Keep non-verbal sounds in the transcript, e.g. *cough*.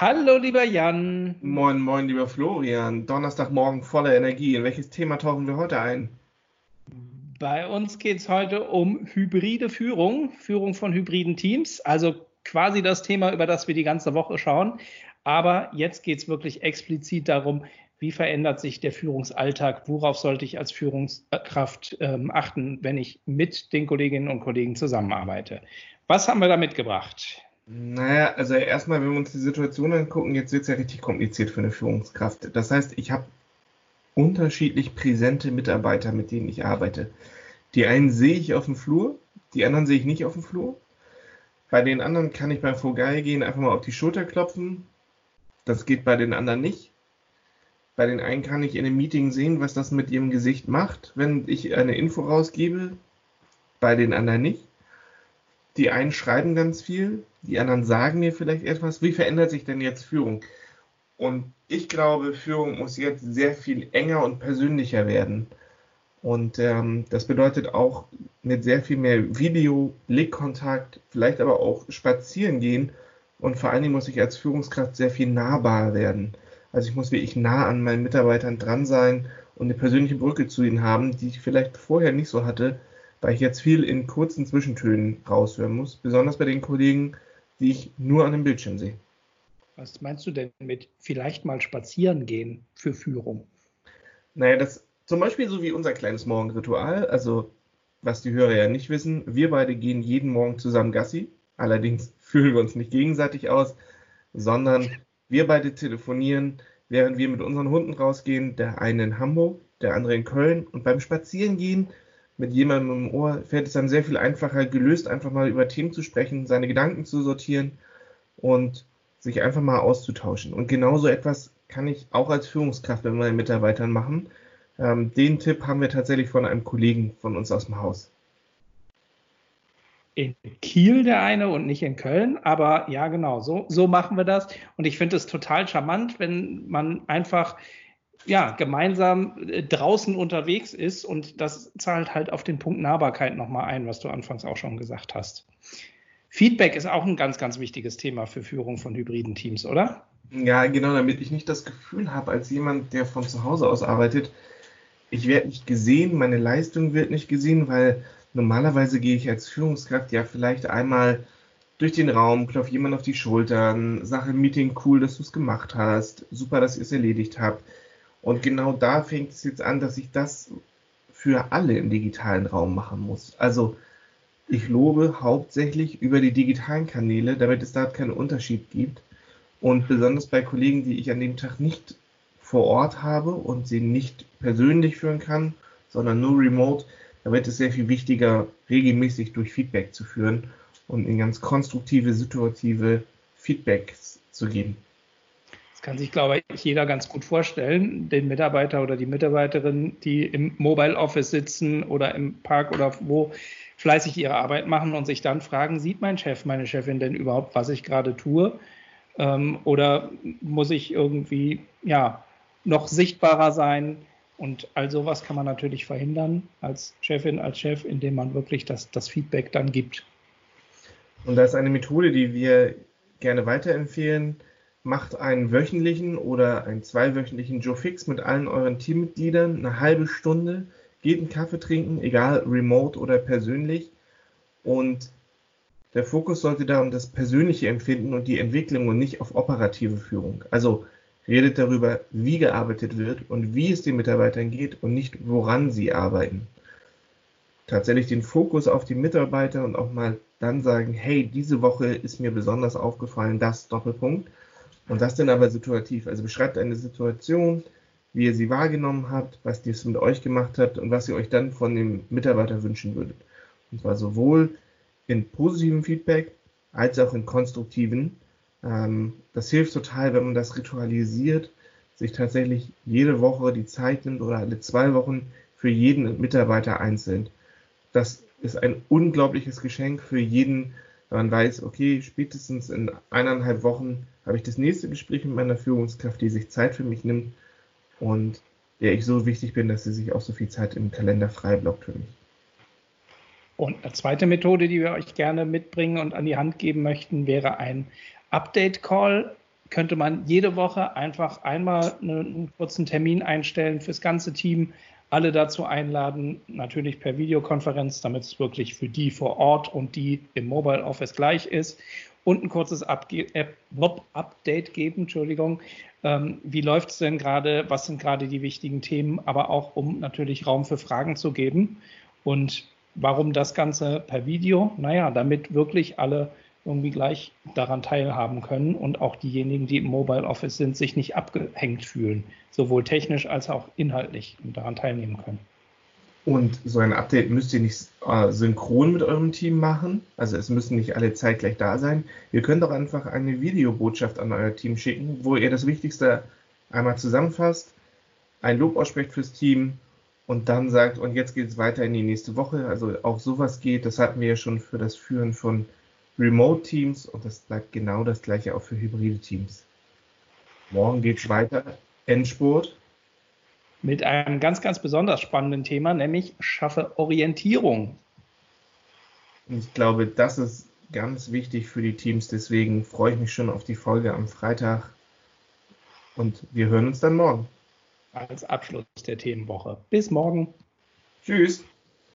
Hallo, lieber Jan. Moin, moin, lieber Florian. Donnerstagmorgen voller Energie. In welches Thema tauchen wir heute ein? Bei uns geht es heute um hybride Führung, Führung von hybriden Teams, also quasi das Thema, über das wir die ganze Woche schauen. Aber jetzt geht es wirklich explizit darum, wie verändert sich der Führungsalltag? Worauf sollte ich als Führungskraft ähm, achten, wenn ich mit den Kolleginnen und Kollegen zusammenarbeite? Was haben wir da mitgebracht? Naja, also erstmal, wenn wir uns die Situation angucken, jetzt wird es ja richtig kompliziert für eine Führungskraft. Das heißt, ich habe unterschiedlich präsente Mitarbeiter, mit denen ich arbeite. Die einen sehe ich auf dem Flur, die anderen sehe ich nicht auf dem Flur. Bei den anderen kann ich beim Vorbei gehen einfach mal auf die Schulter klopfen. Das geht bei den anderen nicht. Bei den einen kann ich in einem Meeting sehen, was das mit ihrem Gesicht macht, wenn ich eine Info rausgebe. Bei den anderen nicht. Die einen schreiben ganz viel, die anderen sagen mir vielleicht etwas. Wie verändert sich denn jetzt Führung? Und ich glaube, Führung muss jetzt sehr viel enger und persönlicher werden. Und ähm, das bedeutet auch mit sehr viel mehr Video, Blickkontakt, vielleicht aber auch spazieren gehen. Und vor allen Dingen muss ich als Führungskraft sehr viel nahbar werden. Also ich muss wirklich nah an meinen Mitarbeitern dran sein und eine persönliche Brücke zu ihnen haben, die ich vielleicht vorher nicht so hatte, weil ich jetzt viel in kurzen Zwischentönen raushören muss, besonders bei den Kollegen, die ich nur an dem Bildschirm sehe. Was meinst du denn mit vielleicht mal spazieren gehen für Führung? Naja, das zum Beispiel so wie unser kleines Morgenritual, also was die Hörer ja nicht wissen, wir beide gehen jeden Morgen zusammen Gassi, allerdings *laughs* fühlen wir uns nicht gegenseitig aus, sondern wir beide telefonieren, während wir mit unseren Hunden rausgehen, der eine in Hamburg, der andere in Köln. Und beim Spazierengehen mit jemandem im Ohr fällt es einem sehr viel einfacher, gelöst einfach mal über Themen zu sprechen, seine Gedanken zu sortieren und sich einfach mal auszutauschen. Und genauso etwas kann ich auch als Führungskraft mit meinen Mitarbeitern machen. Ähm, den Tipp haben wir tatsächlich von einem Kollegen von uns aus dem Haus in Kiel der eine und nicht in Köln. Aber ja, genau, so, so machen wir das. Und ich finde es total charmant, wenn man einfach ja, gemeinsam äh, draußen unterwegs ist und das zahlt halt auf den Punkt Nahbarkeit nochmal ein, was du anfangs auch schon gesagt hast. Feedback ist auch ein ganz, ganz wichtiges Thema für Führung von hybriden Teams, oder? Ja, genau, damit ich nicht das Gefühl habe, als jemand, der von zu Hause aus arbeitet, ich werde nicht gesehen, meine Leistung wird nicht gesehen, weil normalerweise gehe ich als Führungskraft ja vielleicht einmal durch den Raum, klopfe jemand auf die Schultern, im Meeting, cool, dass du es gemacht hast, super, dass ihr es erledigt habt. Und genau da fängt es jetzt an, dass ich das für alle im digitalen Raum machen muss. Also ich lobe hauptsächlich über die digitalen Kanäle, damit es da keinen Unterschied gibt. Und besonders bei Kollegen, die ich an dem Tag nicht vor Ort habe und sie nicht persönlich führen kann, sondern nur remote, da wird es sehr viel wichtiger, regelmäßig durch Feedback zu führen und in ganz konstruktive, situative Feedbacks zu geben. Das kann sich, glaube ich, jeder ganz gut vorstellen, den Mitarbeiter oder die Mitarbeiterin, die im Mobile Office sitzen oder im Park oder wo fleißig ihre Arbeit machen und sich dann fragen, sieht mein Chef, meine Chefin denn überhaupt, was ich gerade tue? Ähm, oder muss ich irgendwie ja noch sichtbarer sein? Und all sowas kann man natürlich verhindern als Chefin, als Chef, indem man wirklich das, das Feedback dann gibt. Und da ist eine Methode, die wir gerne weiterempfehlen. Macht einen wöchentlichen oder einen zweiwöchentlichen Joe Fix mit allen euren Teammitgliedern, eine halbe Stunde, geht einen Kaffee trinken, egal remote oder persönlich. Und der Fokus sollte da um das persönliche Empfinden und die Entwicklung und nicht auf operative Führung. Also redet darüber, wie gearbeitet wird und wie es den Mitarbeitern geht und nicht, woran sie arbeiten. Tatsächlich den Fokus auf die Mitarbeiter und auch mal dann sagen, hey, diese Woche ist mir besonders aufgefallen, das Doppelpunkt. Und das dann aber situativ. Also beschreibt eine Situation, wie ihr sie wahrgenommen habt, was dies mit euch gemacht hat und was ihr euch dann von dem Mitarbeiter wünschen würdet. Und zwar sowohl in positivem Feedback als auch in konstruktiven. Ähm, das hilft total, wenn man das ritualisiert, sich tatsächlich jede Woche die Zeit nimmt oder alle zwei Wochen für jeden Mitarbeiter einzeln. Das ist ein unglaubliches Geschenk für jeden, wenn man weiß, okay, spätestens in eineinhalb Wochen habe ich das nächste Gespräch mit meiner Führungskraft, die sich Zeit für mich nimmt und der ich so wichtig bin, dass sie sich auch so viel Zeit im Kalender frei blockt für mich. Und eine zweite Methode, die wir euch gerne mitbringen und an die Hand geben möchten, wäre ein Update-Call könnte man jede Woche einfach einmal einen kurzen Termin einstellen fürs ganze Team, alle dazu einladen, natürlich per Videokonferenz, damit es wirklich für die vor Ort und die im Mobile Office gleich ist und ein kurzes Update geben, Entschuldigung. Ähm, wie läuft es denn gerade? Was sind gerade die wichtigen Themen? Aber auch, um natürlich Raum für Fragen zu geben. Und warum das Ganze per Video? Naja, damit wirklich alle irgendwie gleich daran teilhaben können und auch diejenigen, die im Mobile Office sind, sich nicht abgehängt fühlen, sowohl technisch als auch inhaltlich und daran teilnehmen können. Und so ein Update müsst ihr nicht äh, synchron mit eurem Team machen. Also es müssen nicht alle zeitgleich da sein. Ihr könnt auch einfach eine Videobotschaft an euer Team schicken, wo ihr das Wichtigste einmal zusammenfasst, ein Lob aussprecht fürs Team und dann sagt, und jetzt geht es weiter in die nächste Woche. Also auch sowas geht. Das hatten wir ja schon für das Führen von Remote-Teams und das bleibt genau das gleiche auch für hybride Teams. Morgen geht es weiter. Endspurt. Mit einem ganz, ganz besonders spannenden Thema, nämlich schaffe Orientierung. Und ich glaube, das ist ganz wichtig für die Teams. Deswegen freue ich mich schon auf die Folge am Freitag. Und wir hören uns dann morgen. Als Abschluss der Themenwoche. Bis morgen. Tschüss.